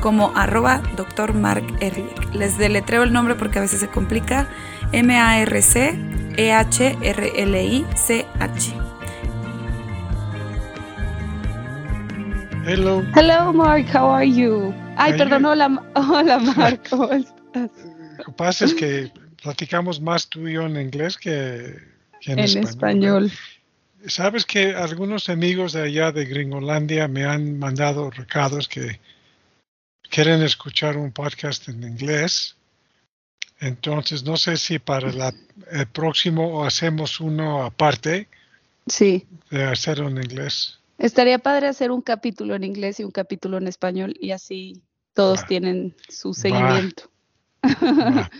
como arroba Dr. Mark Ehrlich. Les deletreo el nombre porque a veces se complica. M-A-R-C-E-H-R-L-I-C-H. Hello. Hello, Mark. How are you? Ay, perdón. Hola, hola, Mark. ¿Cómo estás? Lo que pasa es que platicamos más tú y yo en inglés que, que en, En español. español. Sabes que algunos amigos de allá de Gringolandia me han mandado recados que quieren escuchar un podcast en inglés. Entonces, no sé si para la- el próximo hacemos uno aparte Sí. de hacerlo en inglés. Estaría padre hacer un capítulo en inglés y un capítulo en español y así todos tienen su seguimiento.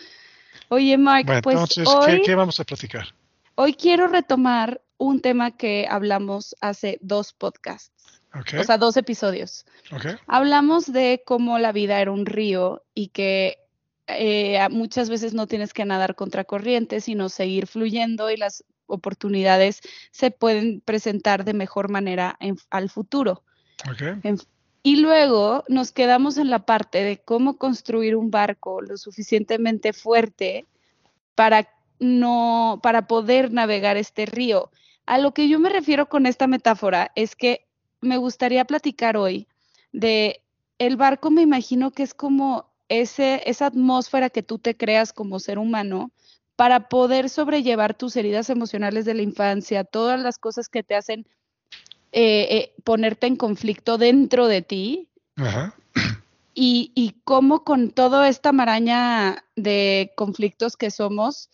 Oye, Mark, Bueno, pues entonces, hoy, ¿qué, qué vamos a platicar? hoy quiero retomar un tema que hablamos hace dos podcasts, O sea, dos episodios. Hablamos de cómo la vida era un río y que eh, muchas veces no tienes que nadar contra corriente, sino seguir fluyendo y las oportunidades se pueden presentar de mejor manera en- al futuro. Y luego nos quedamos en la parte de cómo construir un barco lo suficientemente fuerte para no para poder navegar este río. A lo que yo me refiero con esta metáfora es que me gustaría platicar hoy de el barco me imagino que es como ese esa atmósfera que tú te creas como ser humano para poder sobrellevar tus heridas emocionales de la infancia, todas las cosas que te hacen eh, eh, ponerte en conflicto dentro de ti Ajá. y, y cómo con toda esta maraña de conflictos que somos,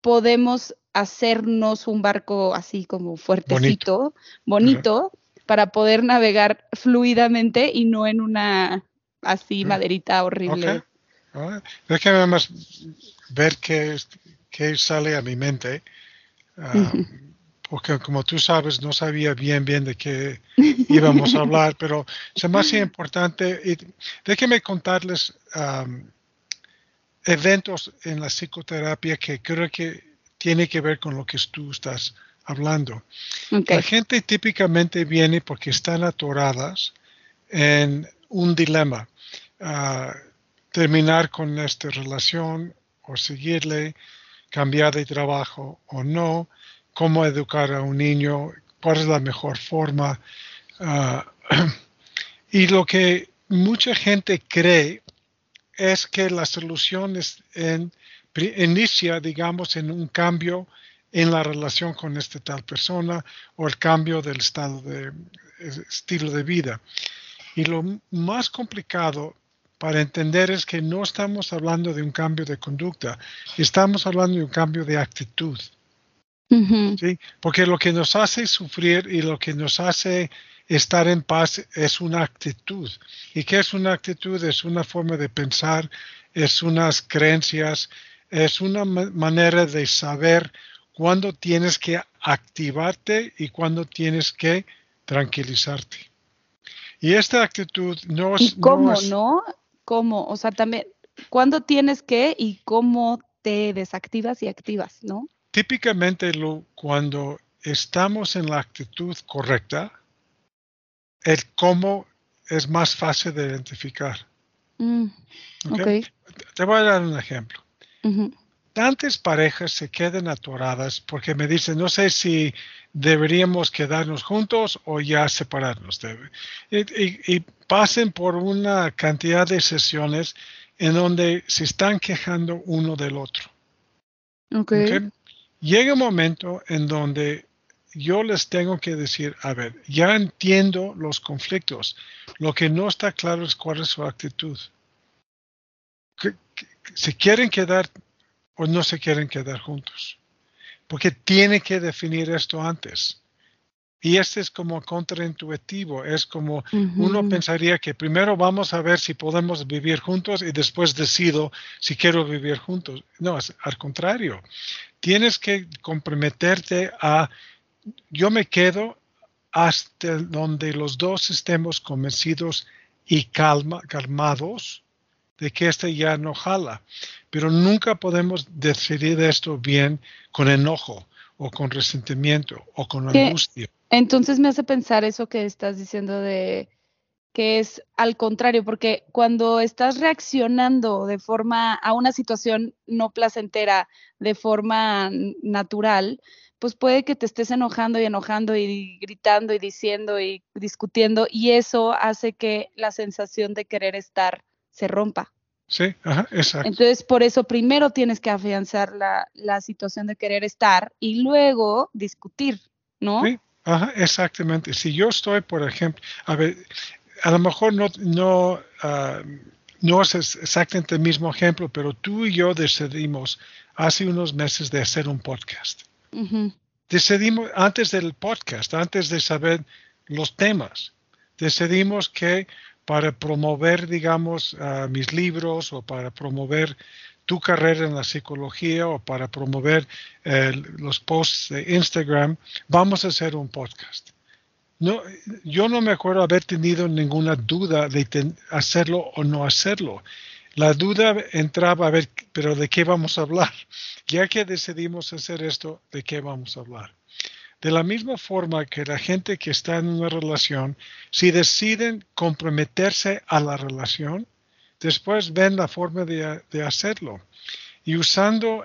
podemos hacernos un barco así como fuertecito, bonito, para poder navegar fluidamente y no en una así Mm. maderita horrible. Ok. Ah, Déjame más ver qué, qué sale a mi mente. ah, porque como tú sabes, no sabía bien bien de qué íbamos a hablar, pero se me hace importante. Y déjenme contarles eventos en la psicoterapia que creo que tiene que ver con lo que tú estás hablando. La gente típicamente viene porque están atoradas en un dilema. terminar con esta relación o seguirle, cambiar de trabajo o no, cómo educar a un niño, cuál es la mejor forma. y lo que mucha gente cree es que la solución es en, pri- inicia, digamos, en un cambio en la relación con esta tal persona o el cambio del estado de estilo de vida. Y lo más complicado para entender es que no estamos hablando de un cambio de conducta, estamos hablando de un cambio de actitud. Porque lo que nos hace sufrir y lo que nos hace estar en paz es una actitud. ¿Y qué es una actitud? Es una forma de pensar, es unas creencias, es una ma- manera de saber cuándo tienes que activarte y cuándo tienes que tranquilizarte. Y esta actitud no es... ¿Y cómo, es- no? ¿Cómo? O sea, también, ¿cuándo tienes que y cómo te desactivas y activas, no? típicamente lo, cuando estamos en la actitud correcta, el cómo es más fácil de identificar. Mm, ¿ok? ok. Te voy a dar un ejemplo. ujú, Tantas parejas se quedan atoradas porque me dicen, no sé si deberíamos quedarnos juntos o ya separarnos. Y, y- y pasen por una cantidad de sesiones en donde se están quejando uno del otro. ok. ¿ok? Llega un momento en donde yo les tengo que decir, a ver, ya entiendo los conflictos. Lo que no está claro es cuál es su actitud. Que- que- ¿Se quieren quedar o no se quieren quedar juntos? Porque tiene que definir esto antes. Y este es como contraintuitivo, es como uno pensaría que primero vamos a ver si podemos vivir juntos y después decido si quiero vivir juntos. No, es al contrario. Tienes que comprometerte a, yo me quedo hasta donde los dos estemos convencidos y calma, calmados de que este ya no jala. Pero nunca podemos decidir esto bien con enojo o con resentimiento o con angustia. Entonces me hace pensar eso que estás diciendo de que es al contrario, porque cuando estás reaccionando de forma a una situación no placentera, de forma natural, pues puede que te estés enojando y enojando y gritando y diciendo y discutiendo y eso hace que la sensación de querer estar se rompa. Sí, ajá, exacto. Entonces, por eso primero tienes que afianzar la, la situación de querer estar y luego discutir, ¿no? Sí, ajá, exactamente. Si yo estoy, por ejemplo, a ver, a lo mejor no, no, ah, no es exactamente el mismo ejemplo, pero tú y yo decidimos hace unos meses de hacer un podcast. Decidimos, antes del podcast, antes de saber los temas, decidimos que para promover, digamos, mis libros o para promover tu carrera en la psicología o para promover eh, los posts de Instagram, vamos a hacer un podcast. No, yo no me acuerdo haber tenido ninguna duda de hacerlo o no hacerlo. La duda entraba a ver, pero ¿de qué vamos a hablar? Ya que decidimos hacer esto, ¿de qué vamos a hablar? De la misma forma que la gente que está en una relación, si deciden comprometerse a la relación, después ven la forma de, hacerlo. Y usando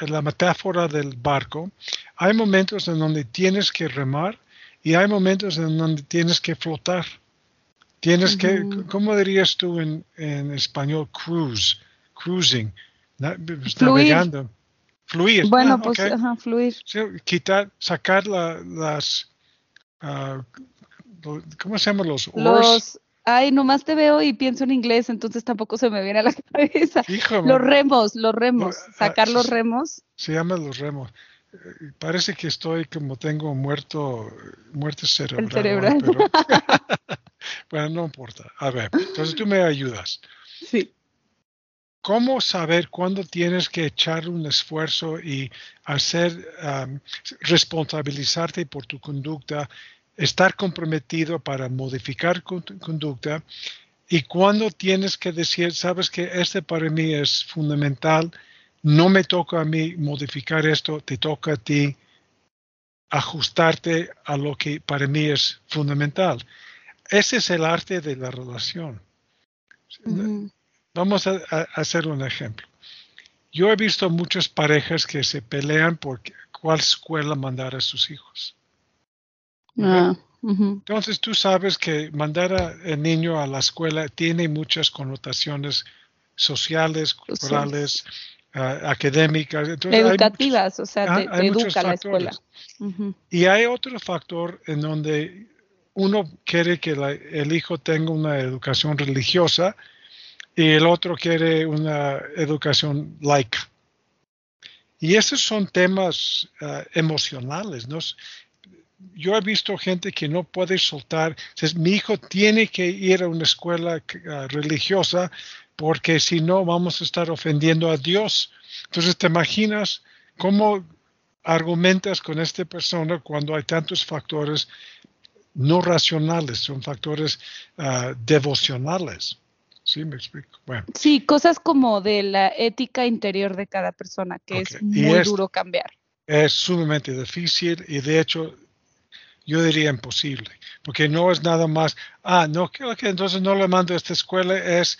la metáfora del barco, hay momentos en donde tienes que remar y hay momentos en donde tienes que flotar. Tienes que, ¿cómo dirías tú en, español? Cruise, cruising, navegando. Fluir. Bueno, ah, pues, ajá, fluir. quitar, sacar las, uh, ¿cómo se llaman los oars? ay, nomás te veo y pienso en inglés, entonces tampoco se me viene a la cabeza. los remos, los remos, ah, sacar los remos. Se llaman los remos. Parece que estoy como tengo muerto, muerte cerebral. El cerebral. Pero, bueno, no importa. A ver, entonces tú me ayudas. Sí. ¿Cómo saber cuándo tienes que echar un esfuerzo y hacer, responsabilizarte por tu conducta, estar comprometido para modificar tu conducta y cuándo tienes que decir, sabes que este para mí es fundamental, no me toca a mí modificar esto, te toca a ti ajustarte a lo que para mí es fundamental. Ese es el arte de la relación. Vamos a, hacer un ejemplo. Yo he visto muchas parejas que se pelean por cuál escuela mandar a sus hijos. Ah, Entonces tú sabes que mandar al niño a la escuela tiene muchas connotaciones sociales, culturales, ah, académicas. Educativas, o sea, te, educa la escuela. Y hay otro factor en donde uno quiere que el hijo tenga una educación religiosa y el otro quiere una educación laica. Y esos son temas ah, emocionales. ¿no? Yo he visto gente que no puede soltar, mi hijo tiene que ir a una escuela ah, religiosa porque si no vamos a estar ofendiendo a Dios. Entonces, ¿te imaginas cómo argumentas con esta persona cuando hay tantos factores no racionales, son factores ah, devocionales? Sí, me explico. Bueno. Sí, cosas como de la ética interior de cada persona, que es muy duro cambiar. Es sumamente difícil y de hecho yo diría imposible, porque no es nada más, ah, no, que entonces no le mando a esta escuela, es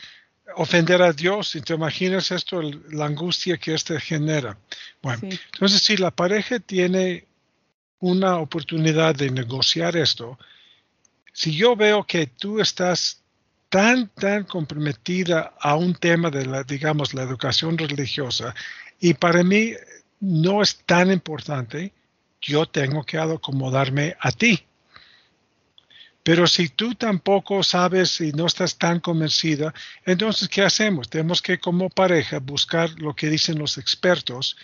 ofender a Dios y te imaginas esto, la angustia que esto genera. Bueno, entonces si la pareja tiene una oportunidad de negociar esto, si yo veo que tú estás tan, tan comprometida a un tema de la, digamos, la educación religiosa y para mí no es tan importante, yo tengo que acomodarme a ti. Pero si tú tampoco sabes y no estás tan convencida, entonces, ¿qué hacemos? Tenemos que como pareja buscar lo que dicen los expertos,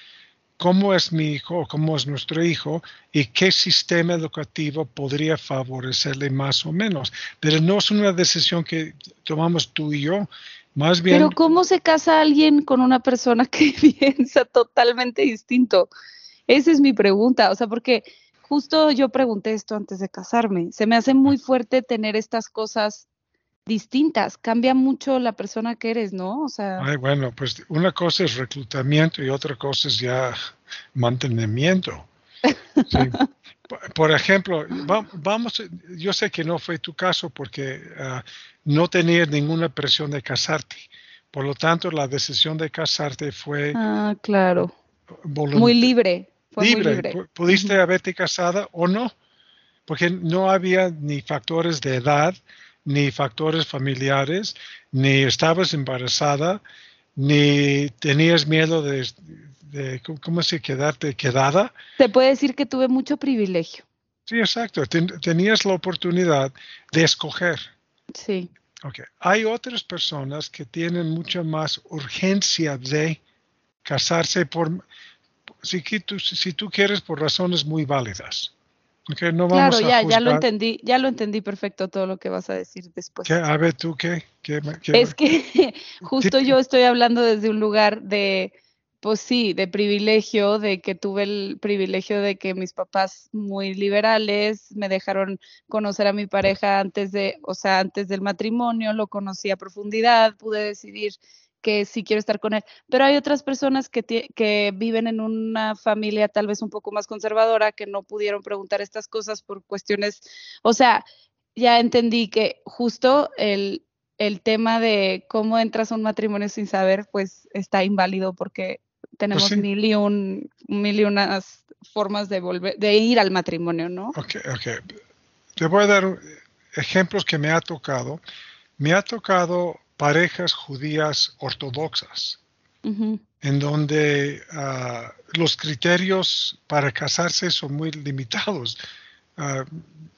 cómo es mi hijo o cómo es nuestro hijo y qué sistema educativo podría favorecerle más o menos. Pero no es una decisión que tomamos tú y yo, más bien... Pero ¿cómo se casa alguien con una persona que piensa totalmente distinto? Esa es mi pregunta, o sea, porque justo yo pregunté esto antes de casarme. Se me hace muy fuerte tener estas cosas distintas. Cambia mucho la persona que eres, ¿no? O sea. Ay, bueno, pues una cosa es reclutamiento y otra cosa es ya mantenimiento. Por ejemplo, vamos, yo sé que no fue tu caso porque ah, no tenías ninguna presión de casarte. Por lo tanto, la decisión de casarte fue. Ah, claro. Muy libre. libre. Pudiste haberte casada o no, porque no había ni factores de edad, ni factores familiares, ni estabas embarazada, ni tenías miedo de, ¿cómo se quedarte quedada. Se puede decir que tuve mucho privilegio. Sí, exacto. tenías la oportunidad de escoger. Sí. Okay. Hay otras personas que tienen mucha más urgencia de casarse por, si tú, si tú quieres, por razones muy válidas claro, ya, ya lo entendí, ya lo entendí perfecto todo lo que vas a decir después. A ver, tú qué. es que justo yo estoy hablando desde un lugar de, pues sí, de privilegio, de que tuve el privilegio de que mis papás muy liberales me dejaron conocer a mi pareja antes de, o sea, antes del matrimonio, lo conocí a profundidad, pude decidir que sí quiero estar con él. Pero hay otras personas que, que viven en una familia tal vez un poco más conservadora que no pudieron preguntar estas cosas por cuestiones, o sea, ya entendí que justo el, el tema de cómo entras a un matrimonio sin saber, pues está inválido porque tenemos pues mil, y un, mil y unas formas de, volver, de ir al matrimonio, ¿no? Ok, ok. Te voy a dar ejemplos que me ha tocado. Me ha tocado parejas judías ortodoxas, en donde ah, los criterios para casarse son muy limitados. Ah,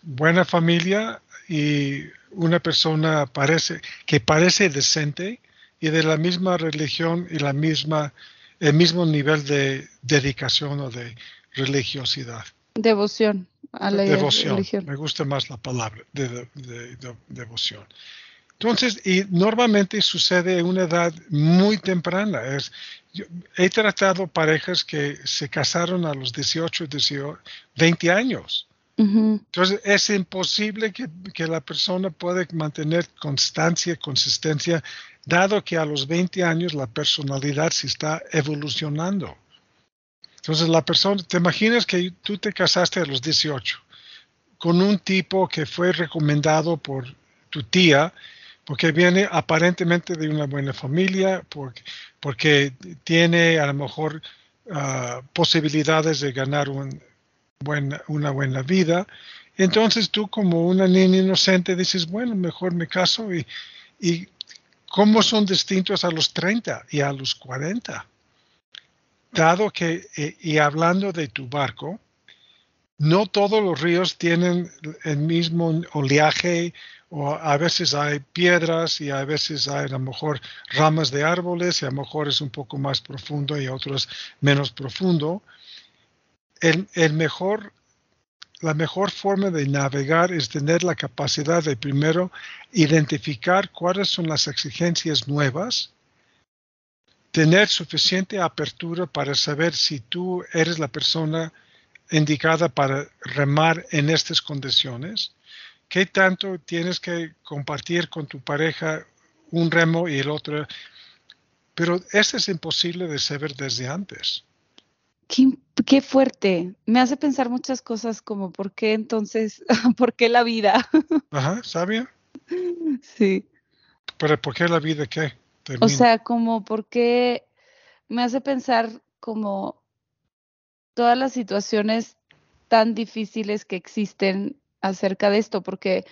buena familia y una persona parece, que parece decente y de la misma religión y la misma, el mismo nivel de dedicación o de religiosidad. Devoción a la devoción. Me gusta más la palabra de devoción. Entonces, y normalmente sucede en una edad muy temprana. Es, he tratado parejas que se casaron a los 18, 18 20 años. Entonces, es imposible que, que, la persona pueda mantener constancia, consistencia, dado que a los 20 años la personalidad se está evolucionando. Entonces, la persona, te imaginas que tú te casaste a los 18 con un tipo que fue recomendado por tu tía porque viene aparentemente de una buena familia, porque, tiene a lo mejor ah, posibilidades de ganar un una buena vida. Entonces tú como una niña inocente dices, bueno, mejor me caso y, y cómo son distintos a los 30 y a los 40. Dado que, eh, y hablando de tu barco, no todos los ríos tienen el mismo oleaje o a veces hay piedras y a veces hay a lo mejor ramas de árboles y a lo mejor es un poco más profundo y otros menos profundo. El, el mejor, la mejor forma de navegar es tener la capacidad de primero identificar cuáles son las exigencias nuevas, tener suficiente apertura para saber si tú eres la persona indicada para remar en estas condiciones ¿Qué tanto tienes que compartir con tu pareja un remo y el otro? Pero eso es imposible de saber desde antes. Qué, fuerte. Me hace pensar muchas cosas como por qué entonces, por qué la vida. Ajá, ¿sabía? Sí. Pero ¿por qué la vida qué? O sea, como por qué me hace pensar como todas las situaciones tan difíciles que existen acerca de esto, porque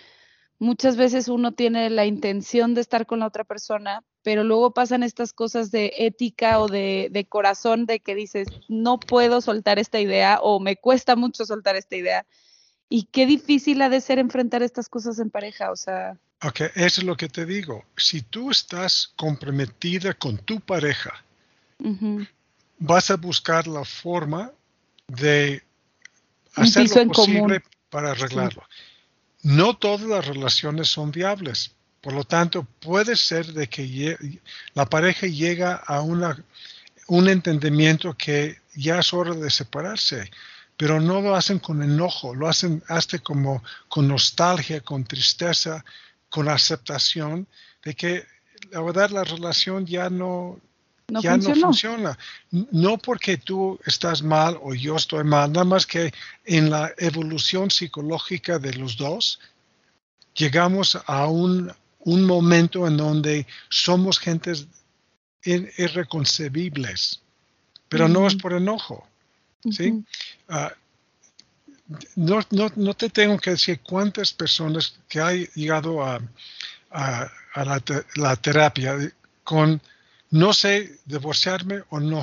muchas veces uno tiene la intención de estar con la otra persona, pero luego pasan estas cosas de ética o de, corazón de que dices, no puedo soltar esta idea o me cuesta mucho soltar esta idea. Y qué difícil ha de ser enfrentar estas cosas en pareja, o sea. Ok, eso es lo que te digo. Si tú estás comprometida con tu pareja, vas a buscar la forma de hacer lo posible para arreglarlo. No todas las relaciones son viables. Por lo tanto, puede ser de que la pareja llega a una, un entendimiento que ya es hora de separarse, pero no lo hacen con enojo, lo hacen hasta como con nostalgia, con tristeza, con aceptación de que la verdad la relación ya no, ya no funciona. No porque tú estás mal o yo estoy mal, nada más que en la evolución psicológica de los dos, llegamos a un, momento en donde somos gentes irreconcebibles, pero no es por enojo. ¿sí? Ah, no, no, te tengo que decir cuántas personas que han llegado a, la, la terapia con no sé divorciarme o no.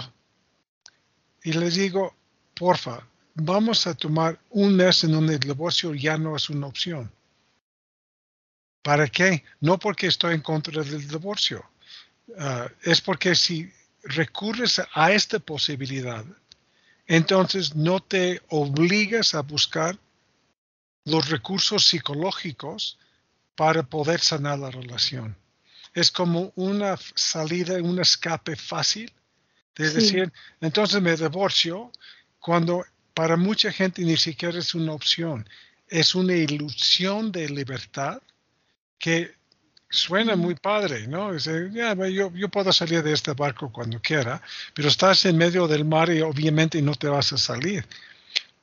Y les digo, porfa, vamos a tomar un mes en donde el divorcio ya no es una opción. ¿Para qué? No porque estoy en contra del divorcio. Ah, es porque si recurres a esta posibilidad, entonces no te obligas a buscar los recursos psicológicos para poder sanar la relación es como una salida, un escape fácil. Es decir, entonces me divorcio cuando para mucha gente ni siquiera es una opción. Es una ilusión de libertad que suena muy padre, ¿no? yo, yo, puedo salir de este barco cuando quiera, pero estás en medio del mar y obviamente no te vas a salir.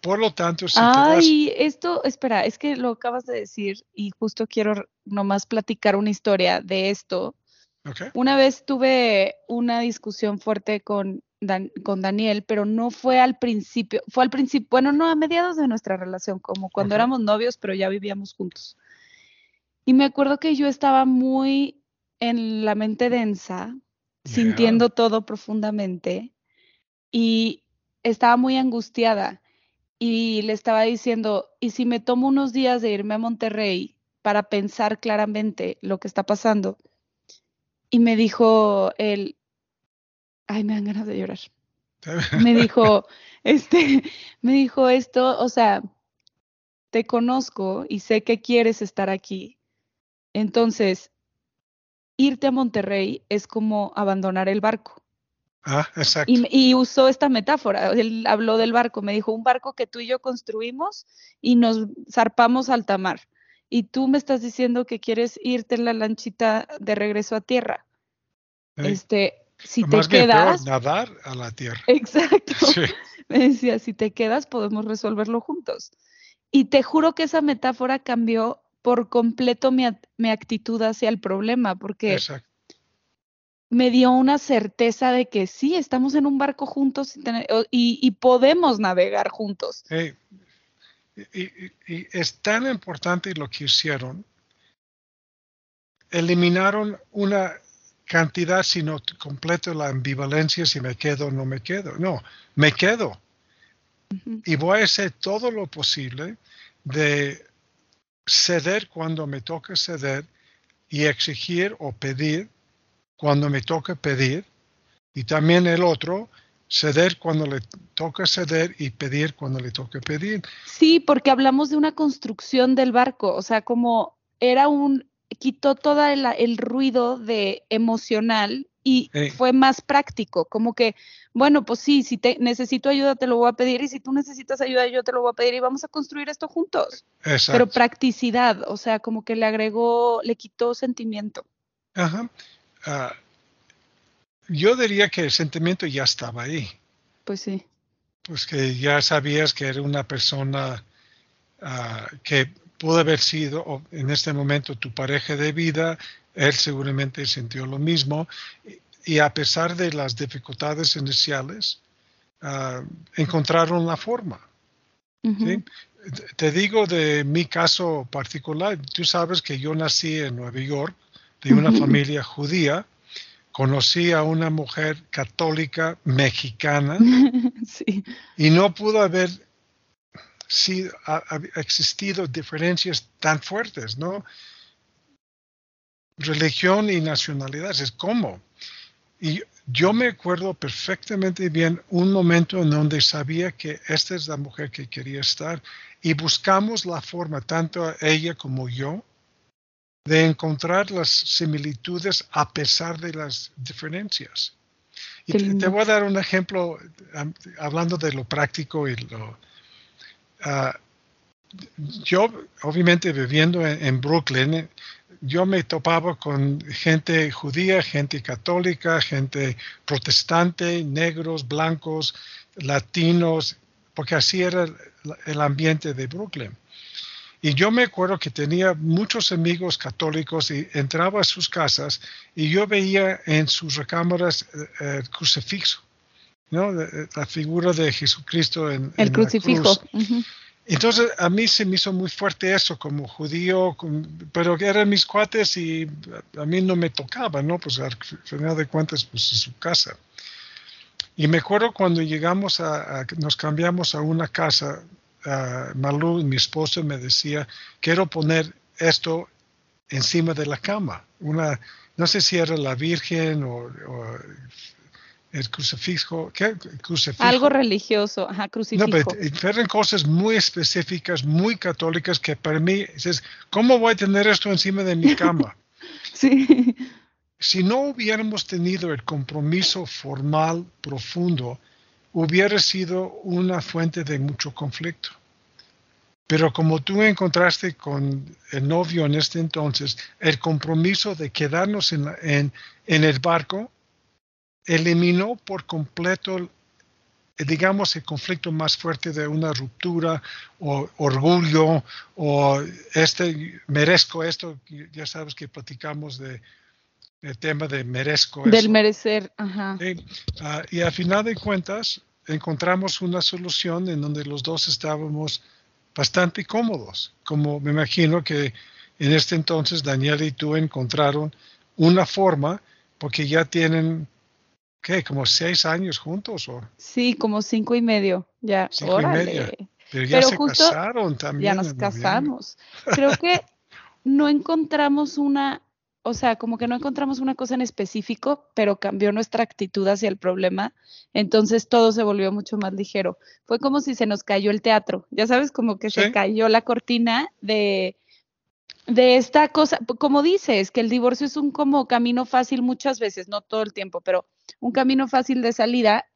Por lo tanto, si Ay, esto, espera, es que lo acabas de decir y justo quiero nomás platicar una historia de esto. Una vez tuve una discusión fuerte con, con Daniel, pero no fue al principio, fue al principio, bueno, no a mediados de nuestra relación, como cuando éramos novios, pero ya vivíamos juntos. Y me acuerdo que yo estaba muy en la mente densa, sintiendo todo profundamente y estaba muy angustiada y le estaba diciendo, ¿y si me tomo unos días de irme a Monterrey para pensar claramente lo que está pasando? Y me dijo él, ay, me dan ganas de llorar. me dijo, este, me dijo esto, o sea, te conozco y sé que quieres estar aquí. Entonces, irte a Monterrey es como abandonar el barco. Ah, exacto. Y, usó esta metáfora, él habló del barco, me dijo, un barco que tú y yo construimos y nos zarpamos al tamar. Y tú me estás diciendo que quieres irte en la lanchita de regreso a tierra. Este, si te quedas... nadar a la tierra. Exacto. Me decía, si te quedas podemos resolverlo juntos. Y te juro que esa metáfora cambió por completo mi, mi actitud hacia el problema, porque Exacto me dio una certeza de que sí, estamos en un barco juntos y, podemos navegar juntos. y, es tan importante lo que hicieron. Eliminaron una cantidad, sino completo la ambivalencia, si me quedo o no me quedo. No, me quedo. Y voy a hacer todo lo posible de ceder cuando me toque ceder y exigir o pedir cuando me toca pedir y también el otro ceder cuando le toca ceder y pedir cuando le toca pedir. Sí, porque hablamos de una construcción del barco, o sea, como era un, quitó todo el, ruido de emocional y fue más práctico, como que, bueno, pues sí, si te necesito ayuda te lo voy a pedir y si tú necesitas ayuda yo te lo voy a pedir y vamos a construir esto juntos. Exacto. Pero practicidad, o sea, como que le agregó, le quitó sentimiento. Ajá. Ah, yo diría que el sentimiento ya estaba ahí. Pues sí. Pues que ya sabías que era una persona ah, que pudo haber sido en este momento tu pareja de vida, él seguramente sintió lo mismo, y a pesar de las dificultades iniciales, ah, encontraron la forma. Te digo de mi caso particular, tú sabes que yo nací en Nueva York, de una familia judía, conocí a una mujer católica mexicana y no pudo haber existido diferencias tan fuertes, ¿no? Religión y nacionalidad, es como. Y yo me acuerdo perfectamente bien un momento en donde sabía que esta es la mujer que quería estar y buscamos la forma, tanto ella como yo, de encontrar las similitudes a pesar de las diferencias. Y te, voy a dar un ejemplo hablando de lo práctico y lo... Ah, yo, obviamente, viviendo en, Brooklyn, yo me topaba con gente judía, gente católica, gente protestante, negros, blancos, latinos, porque así era el ambiente de Brooklyn. Y yo me acuerdo que tenía muchos amigos católicos y entraba a sus casas y yo veía en sus recámaras eh, el crucifixo, ¿no? La figura de Jesucristo en el crucifijo. Entonces a mí se me hizo muy fuerte eso como judío, pero eran mis cuates y a mí no me tocaba, ¿no? Pues al final de cuentas, pues es su casa. Y me acuerdo cuando llegamos a, nos cambiamos a una casa, uh, Malú, mi esposo, me decía, quiero poner esto encima de la cama. Una, no sé si era la Virgen o el crucifijo, ¿qué? Crucifijo. Algo religioso, ajá, crucifijo. No, pero eran cosas muy específicas, muy católicas, que para mí, dices, ¿cómo voy a tener esto encima de mi cama? sí. Si no hubiéramos tenido el compromiso formal profundo, hubiera sido una fuente de mucho conflicto. Pero como tú encontraste con el novio en este entonces, el compromiso de quedarnos en, en, el barco, eliminó por completo, digamos, el conflicto más fuerte de una ruptura o orgullo o este, merezco esto, ya sabes que platicamos de el tema de merezco. Del merecer, ajá. Ah, y a final de cuentas encontramos una solución en donde los dos estábamos bastante cómodos, como me imagino que en este entonces Daniel y tú encontraron una forma, porque ya tienen ¿qué? ¿Como seis años juntos? O? Sí, como cinco y medio, ya. Cinco y medio. Pero ya se casaron también. Ya nos casamos. Creo que no encontramos una, o sea, como que no encontramos una cosa en específico, pero cambió nuestra actitud hacia el problema. Entonces todo se volvió mucho más ligero. Fue como si se nos cayó el teatro. Ya sabes, como que se cayó la cortina de de esta cosa, como dices, que el divorcio es un como camino fácil muchas veces, no todo el tiempo, pero un camino fácil de salida,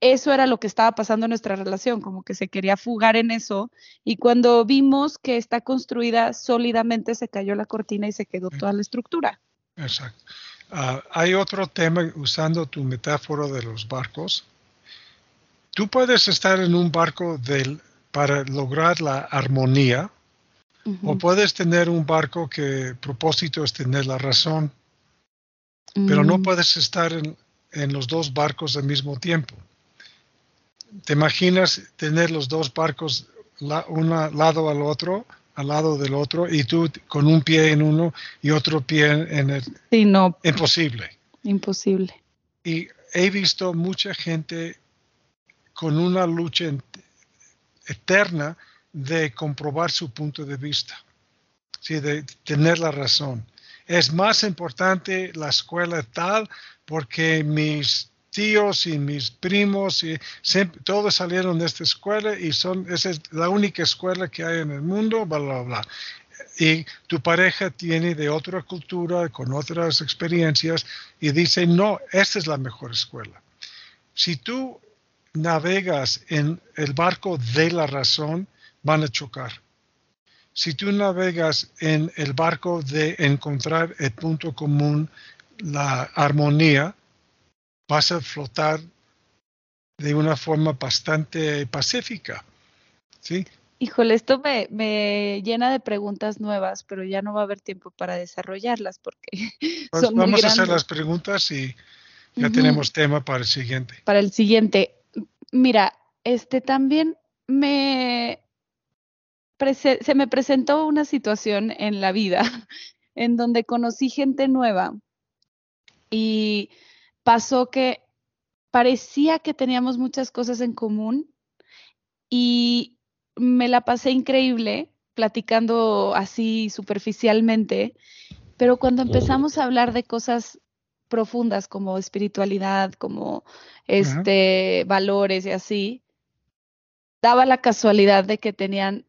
eso era lo que estaba pasando en nuestra relación, como que se quería fugar en eso y cuando vimos que está construida sólidamente se cayó la cortina y se quedó toda la estructura. Exacto. Ah, hay otro tema usando tu metáfora de los barcos. Tú puedes estar en un barco del, para lograr la armonía, o puedes tener un barco que propósito es tener la razón, pero no mm. puedes estar en, los dos barcos al mismo tiempo. ¿Te imaginas tener los dos barcos un lado al otro, al lado del otro, y tú con un pie en uno y otro pie en el... Sí, no. Imposible. Imposible. Y he visto mucha gente con una lucha eterna de comprobar su punto de vista, ¿sí? de tener la razón. Es más importante la escuela tal porque mis tíos y mis primos y todos salieron de esta escuela y son esa es la única escuela que hay en el mundo, bla bla bla. Y tu pareja tiene de otra cultura, con otras experiencias y dice, "No, esta es la mejor escuela." Si tú navegas en el barco de la razón, van a chocar. Si tú navegas en el barco de encontrar el punto común, la armonía, vas a flotar de una forma bastante pacífica. ¿sí? Híjole, esto me, llena de preguntas nuevas, pero ya no va a haber tiempo para desarrollarlas porque pues son Vamos a hacer las preguntas y ya tenemos tema para el siguiente. Para el siguiente. Mira, este también me, se me presentó una situación en la vida en donde conocí gente nueva y pasó que parecía que teníamos muchas cosas en común y me la pasé increíble platicando así superficialmente, pero cuando empezamos a hablar de cosas profundas como espiritualidad, como este valores y así, daba la casualidad de que tenían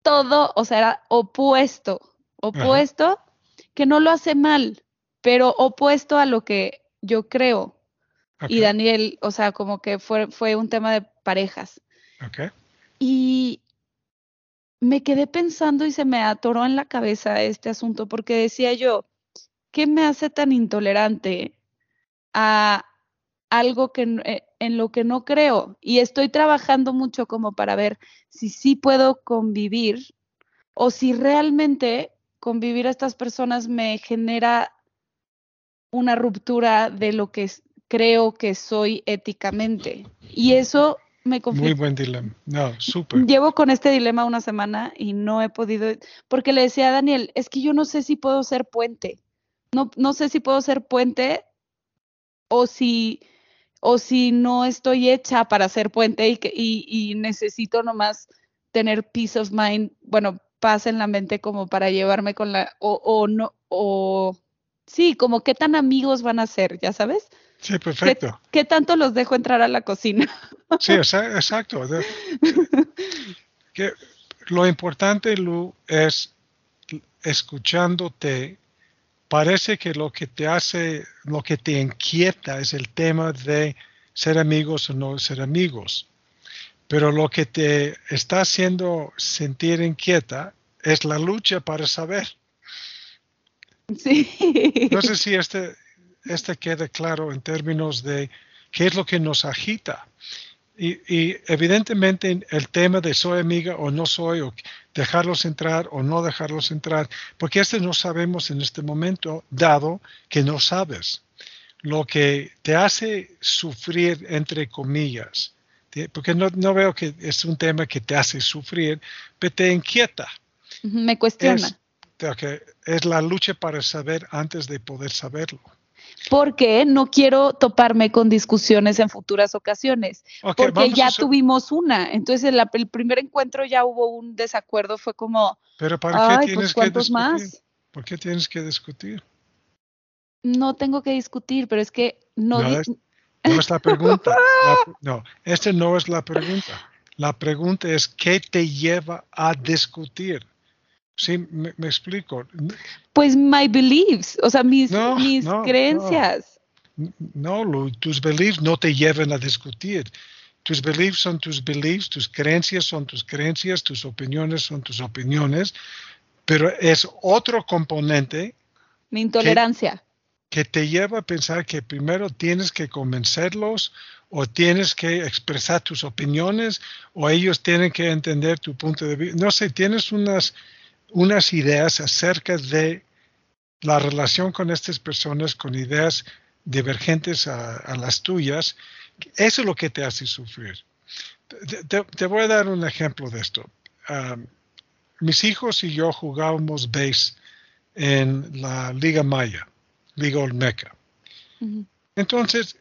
todo, o sea, era opuesto, opuesto, que no lo hace mal, pero opuesto a lo que yo creo. Y Daniel, o sea, como que fue, fue un tema de parejas. Okay. Y me quedé pensando y se me atoró en la cabeza este asunto porque decía yo, ¿qué me hace tan intolerante a algo que eh, en lo que no creo? Y estoy trabajando mucho como para ver si sí puedo convivir o si realmente convivir a estas personas me genera una ruptura de lo que creo que soy éticamente. Y eso me Muy buen dilema. No, súper. Llevo con este dilema una semana y no he podido, porque le decía a Daniel, es que yo no sé si puedo ser puente. No, no sé si puedo ser puente o si, o si no estoy hecha para ser puente y, y, y necesito nomás tener peace of mind, bueno, paz en la mente como para llevarme con la, o, o no, o sí, como qué tan amigos van a ser, ya sabes. Sí, perfecto. ¿Qué, tanto los dejo entrar a la cocina? Sí, exacto. que lo importante, Lu, es escuchándote, parece que lo que te hace, lo que te inquieta es el tema de ser amigos o no ser amigos. Pero lo que te está haciendo sentir inquieta es la lucha para saber. Sí. No sé si este, este queda claro en términos de qué es lo que nos agita. Y, evidentemente el tema de soy amiga o no soy, o dejarlos entrar o no dejarlos entrar, porque este no sabemos en este momento, dado que no sabes. Lo que te hace sufrir, entre comillas, porque no, veo que es un tema que te hace sufrir, pero te inquieta. Me cuestiona. Es, es la lucha para saber antes de poder saberlo porque no quiero toparme con discusiones en futuras ocasiones, porque ya tuvimos una. Entonces, el, primer encuentro ya hubo un desacuerdo, fue como, ¿Pero para qué pues, tienes que discutir? más? ¿Por qué tienes que discutir? No tengo que discutir, pero es que no... No, es, la pregunta. no, esta no es la pregunta. La pregunta es, ¿qué te lleva a discutir? Sí, me, explico. Pues my beliefs, o sea, mis, mis creencias. No, tus beliefs no te llevan a discutir. Tus beliefs son tus beliefs, tus creencias son tus creencias, tus opiniones son tus opiniones, pero es otro componente. Mi intolerancia. que te lleva a pensar que primero tienes que convencerlos o tienes que expresar tus opiniones o ellos tienen que entender tu punto de vista. No sé, tienes unas unas ideas acerca de la relación con estas personas con ideas divergentes a, las tuyas, eso es lo que te hace sufrir. Te, voy a dar un ejemplo de esto. mis hijos y yo jugábamos base en la Liga Maya, Liga Olmeca. Entonces,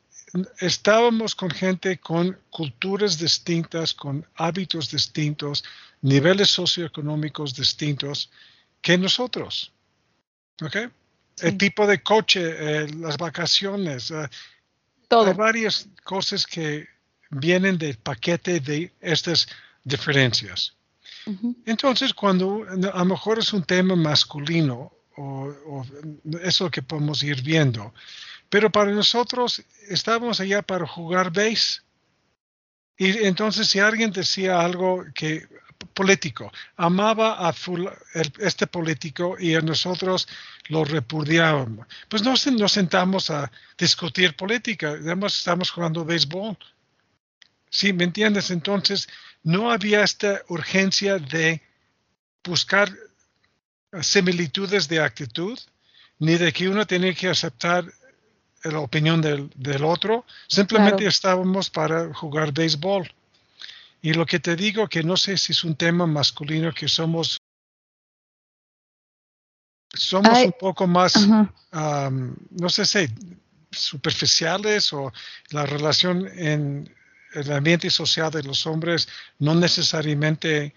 estábamos con gente con culturas distintas, con hábitos distintos, niveles socioeconómicos distintos que nosotros. ¿Ok? El tipo de coche, eh, las vacaciones, eh, Todo. hay varias cosas que vienen del paquete de estas diferencias. Entonces, cuando a lo mejor es un tema masculino, o, o eso que podemos ir viendo, pero para nosotros estábamos allá para jugar base. Y entonces si alguien decía algo que político, amaba a este político y a nosotros lo repudiábamos. Pues no nos sentamos a discutir política, además estamos jugando béisbol. ¿Sí? ¿Me entiendes? Entonces no había esta urgencia de buscar similitudes de actitud, ni de que uno tenía que aceptar la opinión del, otro, simplemente estábamos para jugar béisbol. Y lo que te digo que no sé si es un tema masculino que somos somos un poco más, no sé si superficiales o la relación en el ambiente social de los hombres no necesariamente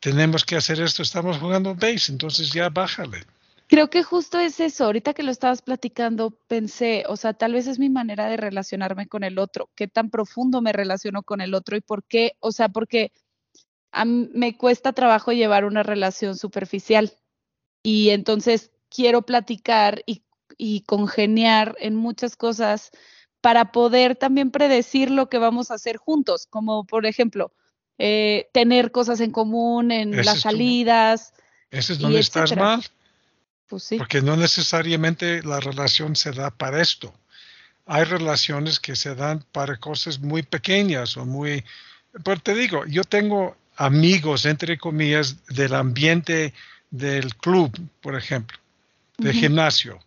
tenemos que hacer esto, estamos jugando base, entonces ya bájale. Creo que justo es eso. Ahorita que lo estabas platicando, pensé, o sea, tal vez es mi manera de relacionarme con el otro. ¿Qué tan profundo me relaciono con el otro y por qué? O sea, porque me cuesta trabajo llevar una relación superficial y entonces quiero platicar y, y congeniar en muchas cosas para poder también predecir lo que vamos a hacer juntos, como por ejemplo, eh, tener cosas en común en las salidas. Ese es donde estás mal. Pues sí. Porque no necesariamente la relación se da para esto. Hay relaciones que se dan para cosas muy pequeñas o muy... Pero te digo, yo tengo amigos, entre comillas, del ambiente del club, por ejemplo, del gimnasio.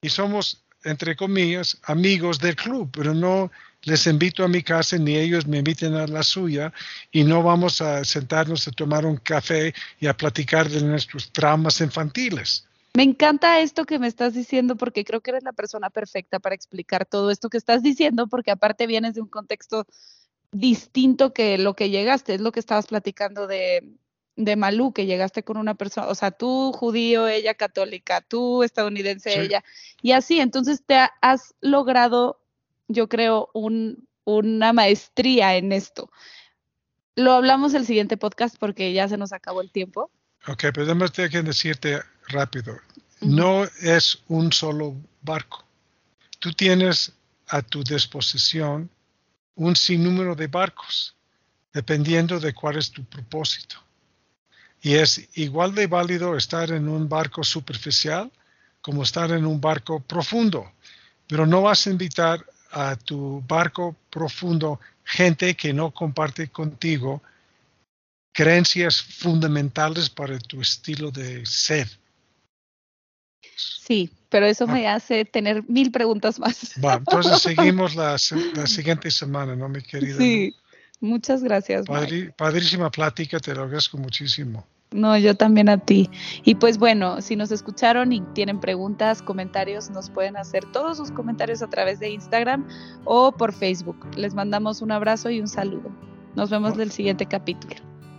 Y somos, entre comillas, amigos del club, pero no les invito a mi casa ni ellos me inviten a la suya y no vamos a sentarnos a tomar un café y a platicar de nuestros traumas infantiles. Me encanta esto que me estás diciendo porque creo que eres la persona perfecta para explicar todo esto que estás diciendo porque aparte vienes de un contexto distinto que lo que llegaste, es lo que estabas platicando de, de Malú, que llegaste con una persona, o sea, tú judío, ella católica, tú estadounidense, ella, y así, entonces te has logrado, yo creo, un, una maestría en esto. Lo hablamos el siguiente podcast porque ya se nos acabó el tiempo. Ok, pero además que decirte rápido, no es un solo barco. Tú tienes a tu disposición un sinnúmero de barcos, dependiendo de cuál es tu propósito. Y es igual de válido estar en un barco superficial como estar en un barco profundo. Pero no vas a invitar a tu barco profundo gente que no comparte contigo creencias fundamentales para tu estilo de ser. Sí, pero eso me ah. hace tener mil preguntas más. Bueno, entonces seguimos la, siguiente semana, ¿no, mi querida? Sí, muchas gracias. padrísima plática, te lo agradezco muchísimo. No, yo también a ti. Y pues bueno, si nos escucharon y tienen preguntas, comentarios, nos pueden hacer todos sus comentarios a través de Instagram o por Facebook. Les mandamos un abrazo y un saludo. Nos vemos en el siguiente capítulo.